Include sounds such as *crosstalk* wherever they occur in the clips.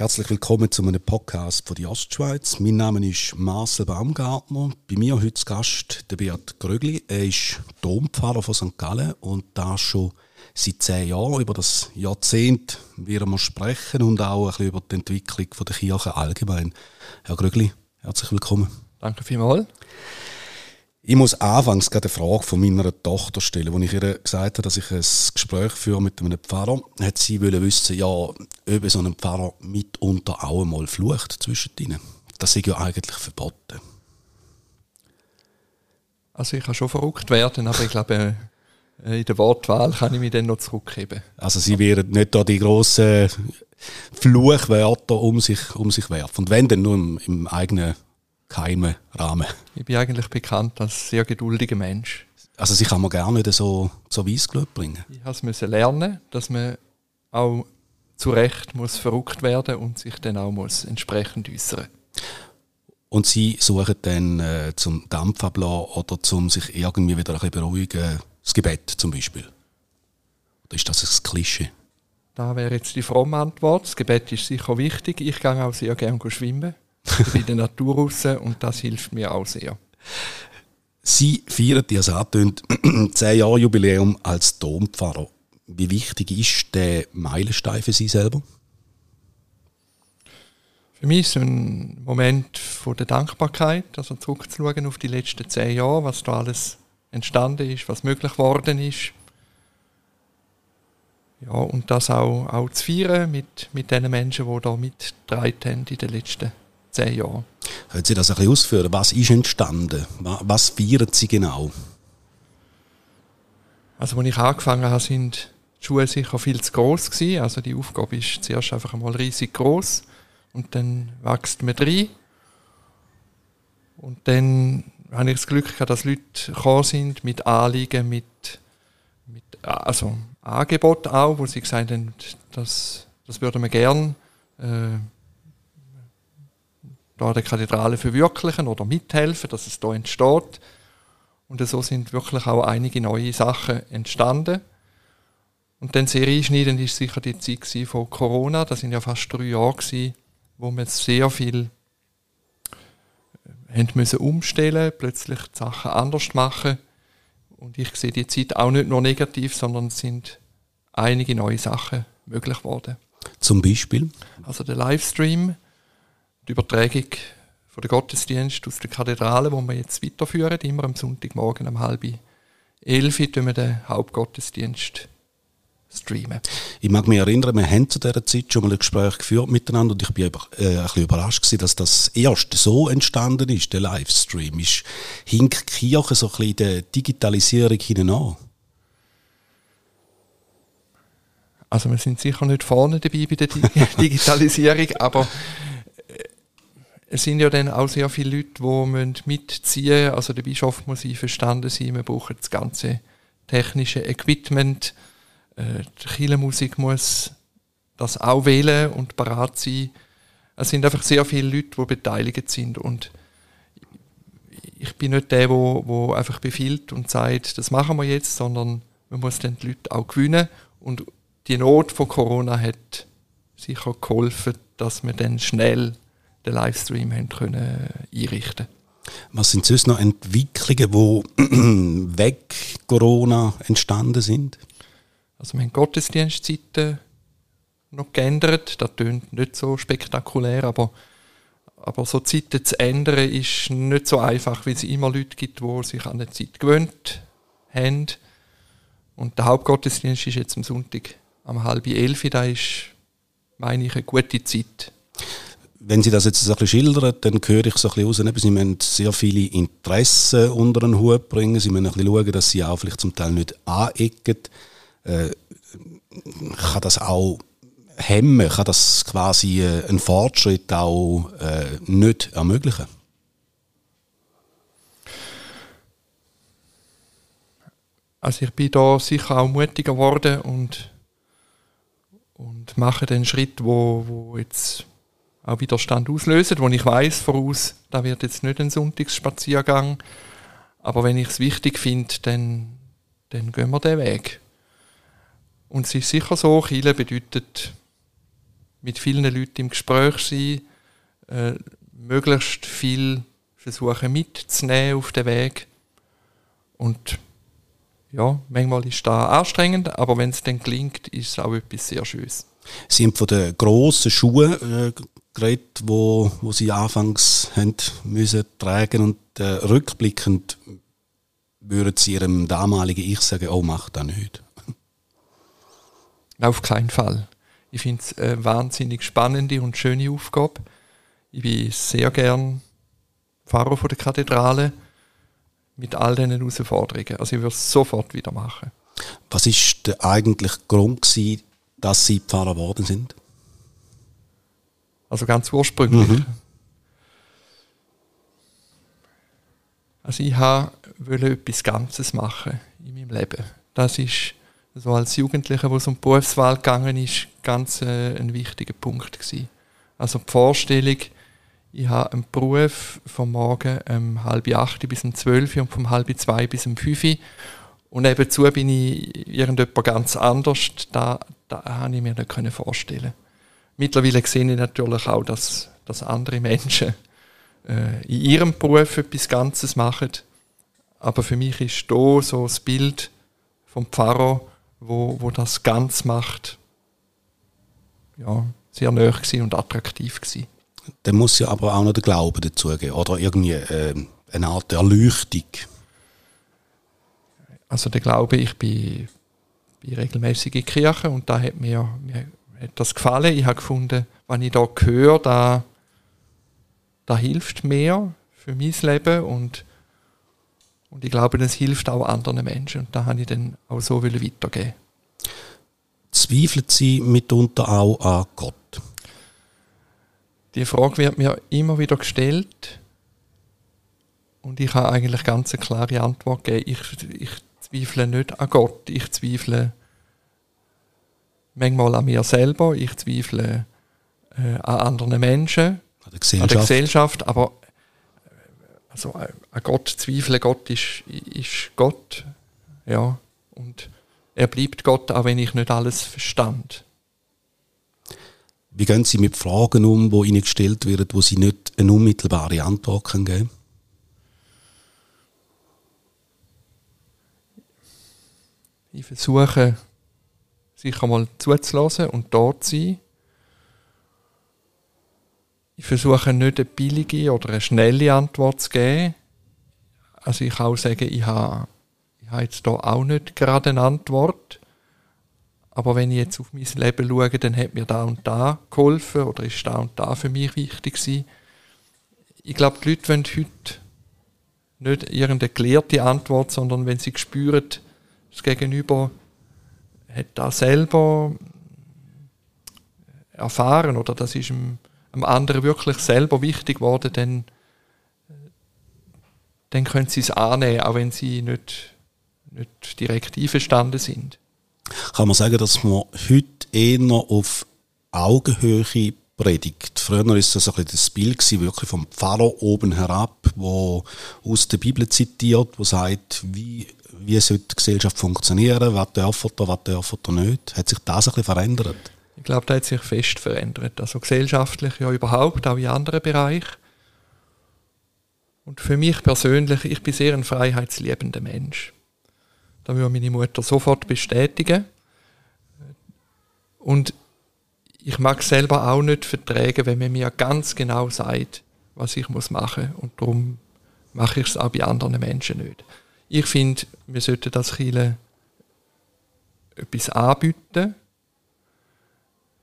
Herzlich willkommen zu einem Podcast von der Ostschweiz. Mein Name ist Marcel Baumgartner. Bei mir heute zu Gast der Beat Grögli. Er ist Dompfarrer von St. Gallen und da schon seit zehn Jahren. Über das Jahrzehnt werden wir sprechen und auch ein bisschen über die Entwicklung der Kirche allgemein. Herr Grögli, herzlich willkommen. Danke vielmals. Ich muss anfangs gerade eine Frage von meiner Tochter stellen. Als ich ihr gesagt habe, dass ich ein Gespräch führe mit einem Pfarrer, hat sie wissen, ja, ob so ein Pfarrer mitunter auch einmal flucht zwischen ihnen. Das ist ja eigentlich verboten. Also ich kann schon verrückt werden, aber ich glaube, äh, in der Wortwahl kann ich mich dann noch zurückheben. Also sie werden nicht da die grossen Fluchwörter um sich, um sich werfen. Und wenn, dann nur im, im eigenen geheimen Rahmen. Ich bin eigentlich bekannt als sehr geduldiger Mensch. Also sie kann man gerne nicht so, so Weissglut bringen? Ich musste lernen, dass man auch zu Recht muss verrückt werden und sich dann auch muss entsprechend äußern Und Sie suchen dann äh, zum Dampf ablassen oder zum sich irgendwie wieder ein bisschen beruhigen, das Gebet zum Beispiel? Oder ist das ein Klischee? Da wäre jetzt die fromme Antwort. Das Gebet ist sicher wichtig. Ich gehe auch sehr gerne schwimmen *laughs* in der Natur raus und das hilft mir auch sehr. Sie feiern, wie es antönt, *clears throat* 10 Jahre Jubiläum als Dompfarrer. Wie wichtig ist der Meilenstein für Sie selber? Für mich ist es ein Moment von der Dankbarkeit, also zurückzuschauen auf die letzten zehn Jahre, was da alles entstanden ist, was möglich geworden ist. Ja, und das auch, auch zu feiern mit, mit den Menschen, die da mitgetragen haben in den letzten zehn Jahren. Können Sie das ein bisschen ausführen? Was ist entstanden? Was feiern Sie genau? Also, als ich angefangen habe, sind die Schuhe sicher viel zu groß gewesen. Also, die Aufgabe ist zuerst einfach einmal riesig groß und dann wächst man rein. Und dann habe ich das Glück gehabt, dass Leute gekommen sind mit Anliegen, mit, mit also Angebot auch, wo sie gesagt haben, das, das würden wir gerne äh, da der Kathedrale verwirklichen oder mithelfen, dass es da entsteht. Und so sind wirklich auch einige neue Sachen entstanden. Und dann sehr einschneidend ist sicher die Zeit von Corona. Das sind ja fast drei Jahre gewesen, wo wir sehr viel äh, haben müssen umstellen, plötzlich die Sachen anders machen. Und ich sehe die Zeit auch nicht nur negativ, sondern es sind einige neue Sachen möglich geworden. Zum Beispiel? Also der Livestream, die Übertragung von der Gottesdienst aus der Kathedrale, wo wir jetzt weiterführen, immer am Sonntagmorgen um halb elf tun wir den Hauptgottesdienst streamen. Ich mag mich erinnern, wir haben zu dieser Zeit schon mal ein Gespräch geführt miteinander und ich bin äh, ein bisschen überrascht gewesen, dass das erst so entstanden ist, der Livestream. Ist, hinkt Kirche so ein bisschen der Digitalisierung hinein Also wir sind sicher nicht vorne dabei bei der *laughs* Digitalisierung, aber es sind ja dann auch sehr viele Leute, die mitziehen müssen. Also der Bischof muss einverstanden sein, wir brauchen das ganze technische Equipment. Äh, die Kirchenmusik muss das auch wählen und parat sein. Es sind einfach sehr viele Leute, die beteiligt sind und ich bin nicht der, wo einfach befiehlt und sagt, das machen wir jetzt, sondern man muss dann die Leute auch gewinnen und die Not von Corona hat sicher geholfen, dass wir dann schnell den Livestream haben können einrichten Was sind sonst noch Entwicklungen, die *clears throat* weg Corona entstanden sind? Also wir haben Gottesdienstzeiten noch geändert. Das klingt nicht so spektakulär, aber, aber so Zeiten zu ändern ist nicht so einfach, weil es immer Leute gibt, die sich an die Zeit gewöhnt haben. Und der Hauptgottesdienst ist jetzt am Sonntag am halb elf. Das ist, meine ich, eine gute Zeit wenn Sie das jetzt so ein bisschen schildern, dann höre ich so ein bisschen raus, Sie müssen sehr viele Interessen unter den Hut bringen, Sie müssen ein bisschen schauen, dass Sie auch vielleicht zum Teil nicht anecken. Äh, kann das auch hemmen, kann das quasi äh, einen Fortschritt auch äh, nicht ermöglichen? Also ich bin da sicher auch mutiger geworden und, und mache den Schritt, wo, wo jetzt auch Widerstand auslösen, wo ich weiß voraus, da wird jetzt nicht ein Sonntagsspaziergang, aber wenn ich es wichtig finde, dann, dann gehen wir den Weg. Und es ist sicher so, Chile bedeutet mit vielen Leuten im Gespräch sein, äh, möglichst viel versuchen mitzunehmen auf den Weg. Und ja, manchmal ist das anstrengend, aber wenn es dann gelingt, ist es auch etwas sehr Schönes. Sie haben von den grossen Schuhen äh, geredet, wo, wo Sie anfangs haben müssen tragen und äh, rückblickend würden Sie Ihrem damaligen Ich sagen, oh, mach das nicht? Auf keinen Fall. Ich finde es eine wahnsinnig spannende und schöne Aufgabe. Ich bin sehr gern Pfarrer von der Kathedrale mit all diesen Herausforderungen. Also ich würde es sofort wieder machen. Was ist der eigentliche Grund gewesen, dass Sie Pfarrer geworden sind? Also ganz ursprünglich. Mhm. Also ich wollte etwas Ganzes machen in meinem Leben. Das ist so als Jugendlicher, wo es um die Berufswahl gegangen ist, ganz äh, ein wichtiger Punkt gewesen. Also die Vorstellung, ich habe einen Beruf vom Morgen um halb acht bis um zwölf und vom halb zwei bis um fünf und nebenzu bin ich irgendjemand ganz anders. Da, da habe ich mir nicht vorstellen Mittlerweile sehe ich natürlich auch, dass, dass andere Menschen äh, in ihrem Beruf etwas Ganzes machen. Aber für mich ist hier so das Bild vom Pfarrer, wo, wo das ganz macht, ja, sehr nöch und attraktiv gewesen. Dann muss ja aber auch noch der Glaube dazugehen oder irgendwie äh, eine Art Erleuchtung. Also der Glaube, ich bin, bin regelmäßig in Kirche und da hat mir, mir hat das gefallen. Ich habe gefunden, wenn ich da höre, da, da hilft mir für mein Leben und, und ich glaube, das hilft auch anderen Menschen und da habe ich dann auch so weitergeben. Zweifeln Sie mitunter auch an Gott? Die Frage wird mir immer wieder gestellt und ich habe eigentlich ganz eine klare Antwort gegeben. Ich, ich zweifle nicht an Gott, ich zweifle manchmal an mir selber, ich zweifle äh, an anderen Menschen, an der Gesellschaft, an der Gesellschaft aber äh, also, äh, an Gott zweifeln, Gott ist, ist Gott, ja, und er bleibt Gott, auch wenn ich nicht alles verstand. Wie gehen Sie mit Fragen um, die Ihnen gestellt werden, wo Sie nicht eine unmittelbare Antwort geben können? Ich versuche, sicher mal zuzulassen und dort zu sein. Ich versuche nicht eine billige oder eine schnelle Antwort zu geben. Also ich kann auch sagen, ich habe, ich habe jetzt hier auch nicht gerade eine Antwort. Aber wenn ich jetzt auf mein Leben schaue, dann hat mir da und da geholfen oder ist da und da für mich wichtig gewesen. Ich glaube, die Leute wollen heute nicht irgendeine gelehrte Antwort, sondern wenn sie spüren, das Gegenüber hat da selber erfahren oder das ist dem, dem anderen wirklich selber wichtig geworden, dann, dann können sie es annehmen, auch wenn sie nicht, nicht direkt einverstanden sind. Kann man sagen, dass man heute eher auf Augenhöhe predigt. Früher war das ein das Bild wirklich vom Pfarrer oben herab, wo aus der Bibel zitiert, wo sagt, wie wie sollte die Gesellschaft funktionieren, was dürfen oder was dürfen oder nicht. Hat sich das ein bisschen verändert? Ich glaube, das hat sich fest verändert. Also gesellschaftlich ja überhaupt, auch in anderen Bereichen. Und für mich persönlich, ich bin sehr ein freiheitsliebender Mensch. Da würde meine Mutter sofort bestätigen. Und ich mag selber auch nicht verträgen, wenn man mir ganz genau sagt, was ich machen muss. Und darum mache ich es auch bei anderen Menschen nicht. Ich finde, wir sollten das Chile etwas anbieten.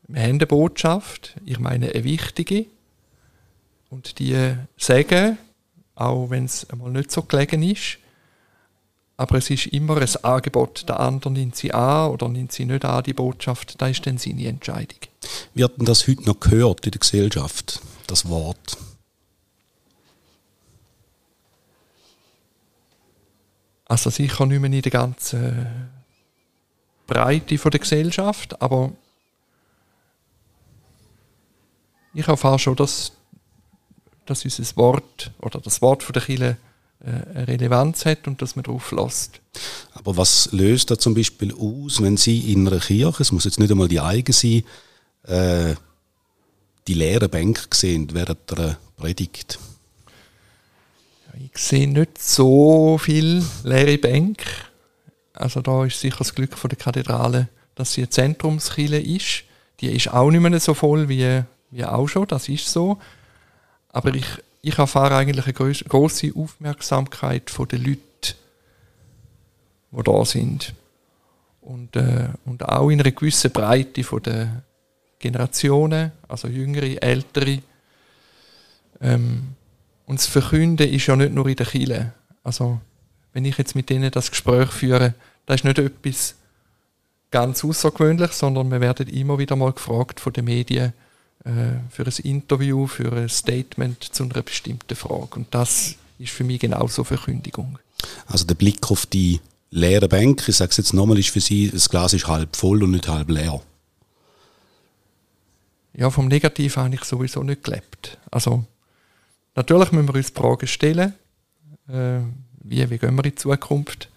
Wir haben eine Botschaft, ich meine eine wichtige. Und die sagen, auch wenn es einmal nicht so gelegen ist, aber es ist immer ein Angebot. Der andere nimmt sie an oder nimmt sie nicht an, die Botschaft. Das ist dann seine Entscheidung. Wird denn das heute noch gehört in der Gesellschaft, das Wort? Also sicher nicht mehr in der ganzen Breite der Gesellschaft, aber ich erfahre schon, dass, dass unser Wort oder das Wort von der Kirche äh, eine Relevanz hat und dass man darauf lässt. Aber was löst da zum Beispiel aus, wenn Sie in einer Kirche, es muss jetzt nicht einmal die eigene sein, äh, die leeren Bänke sehen während der Predigt? Ich sehe nicht so viel leere Bänke. Also da ist sicher das Glück von der Kathedrale, dass sie eine Zentrumskille ist. Die ist auch nicht mehr so voll wie, wie auch schon, das ist so. Aber ich, ich erfahre eigentlich eine große Aufmerksamkeit von den Leuten, die da sind. Und, äh, und auch in einer gewissen Breite von den Generationen, also jüngere, ältere. Ähm, und das Verkünden ist ja nicht nur in der Kirche. Also, wenn ich jetzt mit denen das Gespräch führe, das ist nicht etwas ganz Außergewöhnliches, sondern wir werden immer wieder mal gefragt von den Medien äh, für ein Interview, für ein Statement zu einer bestimmten Frage. Und das ist für mich genauso Verkündigung. Also der Blick auf die leere Bank, ich sage es jetzt nochmal, ist für Sie, das Glas ist halb voll und nicht halb leer. Ja, vom Negativen habe ich sowieso nicht gelebt. Also, natürlich müssen wir uns Fragen stellen, äh, wie, wie gehen wir in die Zukunft.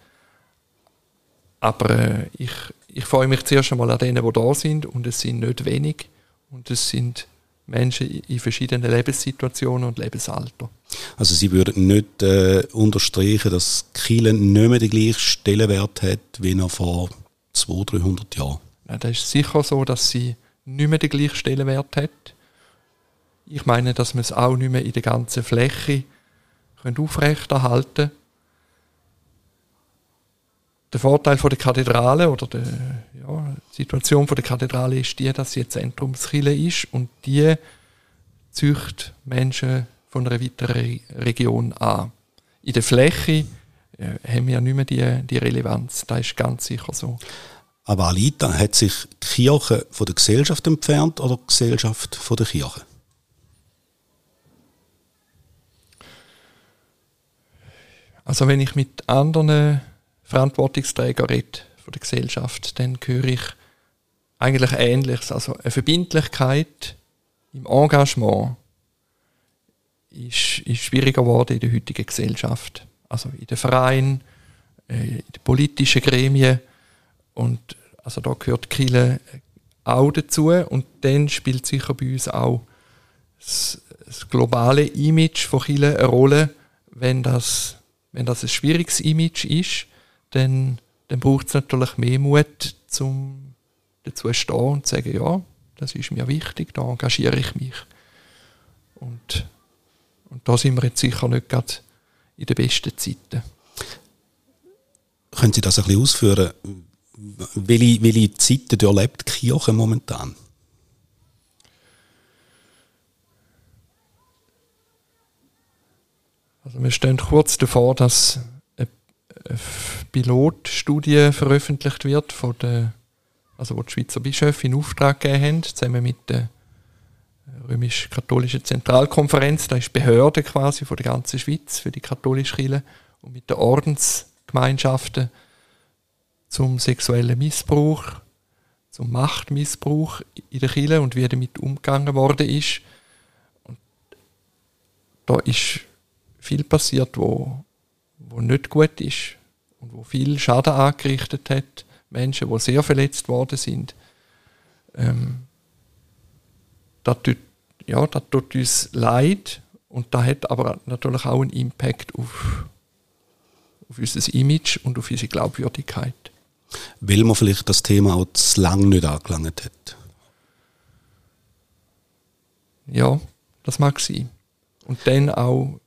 Aber äh, ich, ich freue mich zuerst einmal an denen, die da sind und es sind nicht wenig und es sind Menschen in verschiedenen Lebenssituationen und Lebensalter. Also Sie würden nicht äh, unterstreichen, dass Kielen nicht mehr den gleichen Stellenwert hat wie noch vor 200, 300 Jahren? Ja, das ist sicher so, dass sie nicht mehr den gleichen Stellenwert hat. Ich meine, dass man es auch nicht mehr in der ganzen Fläche aufrechterhalten können. Der Vorteil von der Kathedrale oder der ja, Situation von der Kathedrale ist die, dass sie Zentrumskille ist und die zücht Menschen von einer weiteren Region an. In der Fläche äh, haben wir ja nicht mehr die, die Relevanz. Das ist ganz sicher so. Aber Alita, hat sich die Kirche von der Gesellschaft entfernt oder die Gesellschaft von der Kirche? Also wenn ich mit anderen Verantwortungsträgern rede von der Gesellschaft, dann höre ich eigentlich Ähnliches. Also eine Verbindlichkeit im Engagement ist, ist schwieriger geworden in der heutigen Gesellschaft. Also in den Vereinen, äh, in den politischen Gremien und also da gehört Kille auch dazu und dann spielt sicher bei uns auch das, das globale Image von Kille eine Rolle. Wenn das, wenn das ein schwieriges Image ist, dann, dann braucht es natürlich mehr Mut, um dazu zu stehen und zu sagen, ja, das ist mir wichtig, da engagiere ich mich. Und, und da sind wir jetzt sicher nicht gerade in den besten Zeiten. Können Sie das ein bisschen ausführen? Welche, welche Zeiten erlebt die Kirche momentan? Also wir stehen kurz davor, dass eine Pilotstudie veröffentlicht wird, von der, also wo die Schweizer Bischöfe in Auftrag gegeben haben, zusammen mit der römisch-katholischen Zentralkonferenz, da ist Behörde quasi von der ganzen Schweiz für die katholische Kirche und mit den Ordensgemeinschaften zum sexuellen Missbrauch, zum Machtmissbrauch in der Kirche und wie damit umgegangen worden ist. Und da ist viel passiert, wo, wo nicht gut ist und wo viel Schaden angerichtet hat. Menschen, die sehr verletzt worden sind. Ähm, das tut, ja, das tut uns leid und das hat aber natürlich auch einen Impact auf, auf unser Image und auf unsere Glaubwürdigkeit. Weil man vielleicht das Thema auch zu lange nicht angelangt hat. Ja, das mag sein. Und dann auch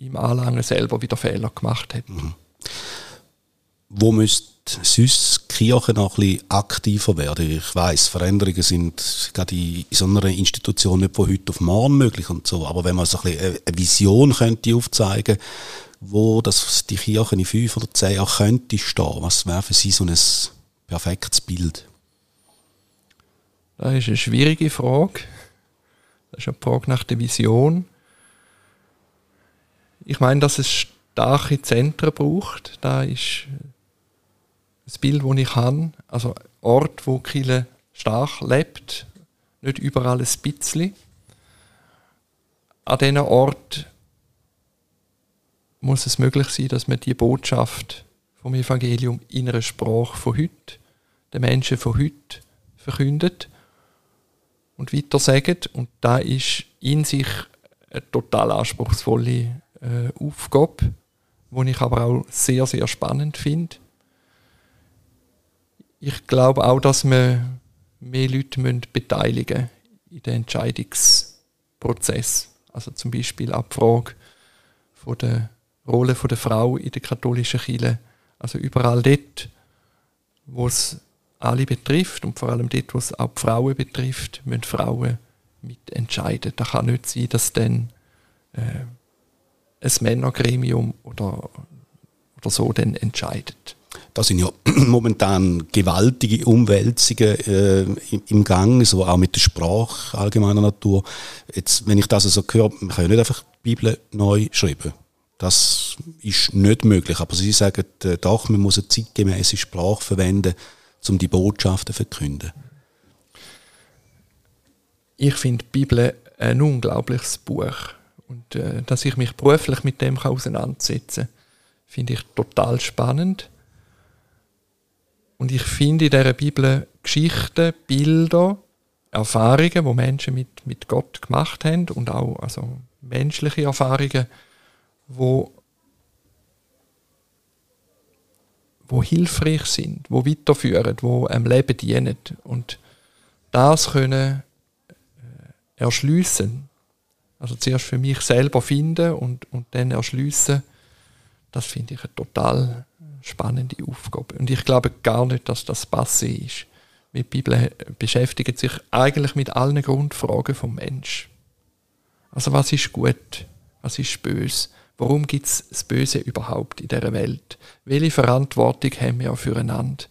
im Anlangen selber wieder Fehler gemacht hat. Mhm. Wo müsste sonst Kirche noch ein bisschen aktiver werden? Ich weiß, Veränderungen sind gerade in so einer Institution nicht von heute auf morgen möglich und so. Aber wenn man so ein bisschen eine Vision könnte aufzeigen könnte, wo das die Kirche in fünf oder zehn Jahren könnte stehen? Was wäre für Sie so ein perfektes Bild? Das ist eine schwierige Frage. Das ist eine Frage nach der Vision. Ich meine, dass es starke Zentren braucht. Da ist das Bild, das ich habe. Also Ort, wo Kille stark lebt, nicht überall ein bisschen. An diesen Ort muss es möglich sein, dass man die Botschaft vom Evangelium in einer Sprache von heute, den Menschen von heute, verkündet. und weitersagen. Und da ist in sich eine total anspruchsvolle äh, Aufgabe, die ich aber auch sehr, sehr spannend finde. Ich glaube auch, dass man mehr Leute beteiligen müssen in den Entscheidungsprozess. Also zum Beispiel auch die Frage von der Rolle der Frau in der katholischen Kirche. Also überall dort, wo es alle betrifft und vor allem dort, wo es auch die Frauen betrifft, müssen Frauen mitentscheiden. Da kann nicht sein, dass dann äh, ein Männergremium oder, oder so dann entscheidet. Da sind ja *clears throat* momentan gewaltige Umwälzungen äh, im Gang, so auch mit der Sprache allgemeiner Natur. Jetzt, wenn ich das so also höre, man kann ja nicht einfach die Bibel neu schreiben. Das ist nicht möglich. Aber Sie sagen äh, doch, man muss eine zeitgemäße Sprache verwenden, um die Botschaften zu verkünden. Ich finde die Bibel ein unglaubliches Buch. Und äh, dass ich mich beruflich mit dem auseinandersetzen kann, finde ich total spannend. Und ich finde in dieser Bibel Geschichten, Bilder, Erfahrungen, die Menschen mit, mit Gott gemacht haben und auch also menschliche Erfahrungen, wo, wo hilfreich sind, wo weiterführen, wo einem Leben dienen. Und das können äh, erschliessen, also zuerst für mich selber finden und, und dann erschliessen, das finde ich eine total spannende Aufgabe. Und ich glaube gar nicht, dass das passé ist. Die Bibel beschäftigt sich eigentlich mit allen Grundfragen vom Mensch. Also was ist gut, was ist böse, warum gibt es das Böse überhaupt in der Welt? Welche Verantwortung haben wir füreinander?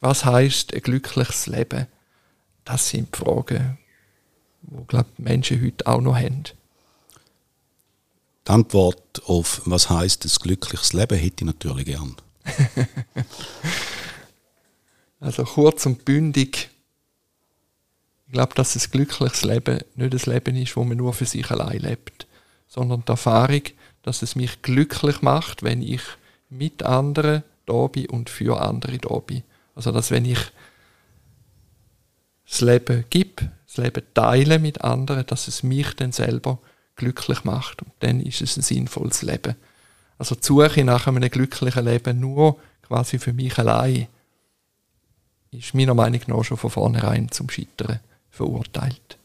Was heißt ein glückliches Leben? Das sind die Fragen, die glaube Menschen heute auch noch haben. Antwort auf was heißt ein glückliches Leben hätte ich natürlich gern. *laughs* also kurz und bündig. Ich glaube, dass ein glückliches Leben nicht ein Leben ist, wo man nur für sich allein lebt, sondern die Erfahrung, dass es mich glücklich macht, wenn ich mit anderen da bin und für andere da bin. Also, dass wenn ich das Leben gebe, das Leben teile mit anderen, dass es mich dann selber glücklich macht. Und dann ist es ein sinnvolles Leben. Also die Suche nach einem glücklichen Leben nur quasi für mich allein ist meiner Meinung nach schon von vornherein zum Scheitern verurteilt.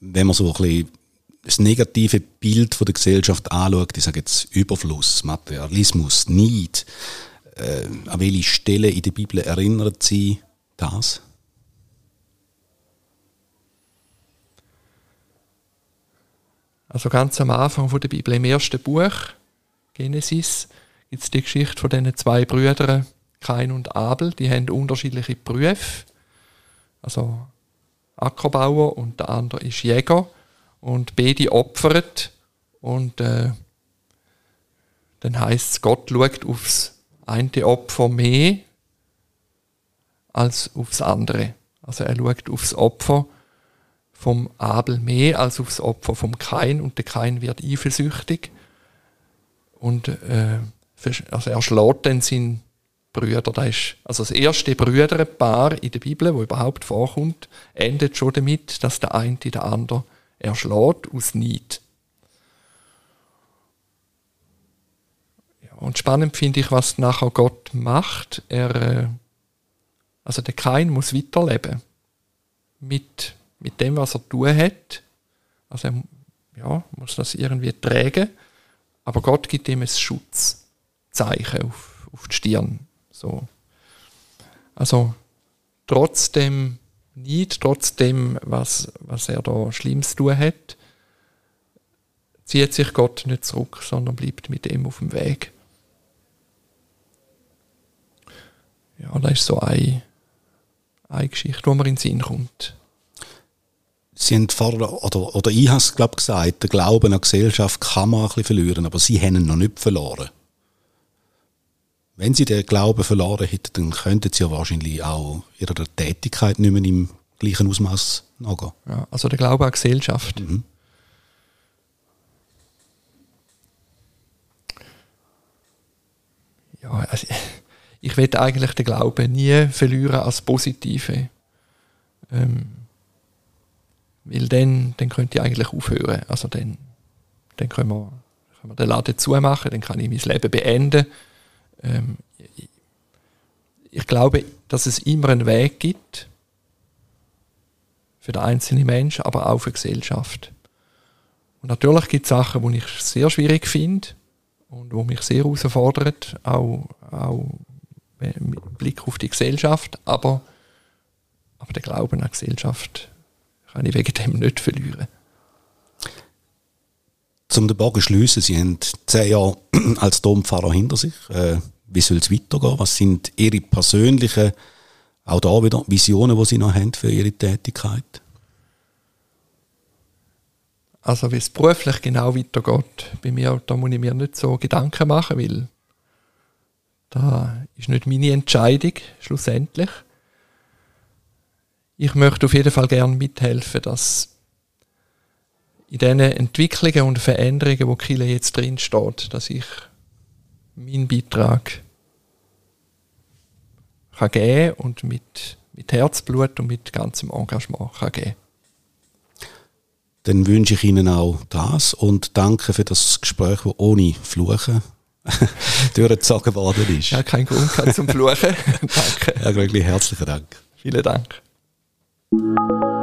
Wenn man so ein bisschen das negative Bild von der Gesellschaft anschaut, ich sage jetzt Überfluss, Materialismus, Neid, äh, an welche Stelle in der Bibel erinnert Sie das? Also ganz am Anfang von der Bibel, im ersten Buch, Genesis, gibt es die Geschichte von diesen zwei Brüdern, Kain und Abel. Die haben unterschiedliche Berufe. Also Ackerbauer und der andere ist Jäger. Und beide opfern. Und äh, dann heißt es, Gott schaut aufs eine Opfer mehr als aufs andere. Also er schaut aufs Opfer vom Abel mehr als aufs Opfer vom Kain und der Kain wird eifersüchtig und äh, also er schlägt dann seinen Brüder. Das ist also das erste Brüderpaar in der Bibel, wo überhaupt vorkommt, endet schon damit, dass der eine den anderen erschlägt aus Neid. Und spannend finde ich, was nachher Gott macht. Er, äh, also der Kain muss weiterleben mit mit dem, was er tun hat. Also er ja, muss das irgendwie tragen. Aber Gott gibt ihm ein Schutzzeichen auf, auf die Stirn. So. Also trotzdem nicht, trotzdem, was, was er da Schlimmes tun hat, zieht sich Gott nicht zurück, sondern bleibt mit ihm auf dem Weg. Ja, das ist so eine, eine Geschichte, wo mir in den Sinn kommt. Sie haben vorher, oder, oder ich habe es glaube gesagt, der Glauben an die Gesellschaft kann man ein bisschen verlieren, aber Sie haben ihn noch nicht verloren. Wenn Sie den Glauben verloren hätten, dann könnten Sie ja wahrscheinlich auch Ihrer Tätigkeit nicht mehr im gleichen Ausmaß nachgehen. Ja, also der Glaube an die Gesellschaft. Mhm. Ja, also ich will eigentlich den Glauben nie verlieren als Positive. Ähm, Weil dann, dann könnte ich eigentlich aufhören. Also dann, dann können, wir, können wir den Laden zumachen, dann kann ich mein Leben beenden. Ähm, ich, ich glaube, dass es immer einen Weg gibt für den einzelnen Menschen, aber auch für die Gesellschaft. Und natürlich gibt es Sachen, die ich sehr schwierig finde und wo mich sehr herausfordert, auch, auch mit Blick auf die Gesellschaft, aber, aber den Glauben an die Gesellschaft kann ich wegen dem nicht verlieren. Zum den Bogen schliessen, Sie haben zehn Jahre *clears throat* als Dompfarrer hinter sich. Äh, wie soll es weitergehen? Was sind Ihre persönlichen, auch da wieder, Visionen, die Sie noch haben für Ihre Tätigkeit? Also wie es beruflich genau weitergeht, bei mir, da muss ich mir nicht so Gedanken machen, weil da ist nicht meine Entscheidung schlussendlich. Ich möchte auf jeden Fall gerne mithelfen, dass in diesen Entwicklungen und Veränderungen, wo Kille jetzt drin steht, dass ich meinen Beitrag kann geben und mit, mit Herzblut und mit ganzem Engagement kann geben dann wünsche ich Ihnen auch das und danke für das Gespräch, das ohne Fluchen *laughs* durchgezogen worden ist. Ja, kein Grund zum Fluchen. *laughs* danke. Ja, wirklich herzlichen Dank. Vielen Dank. Música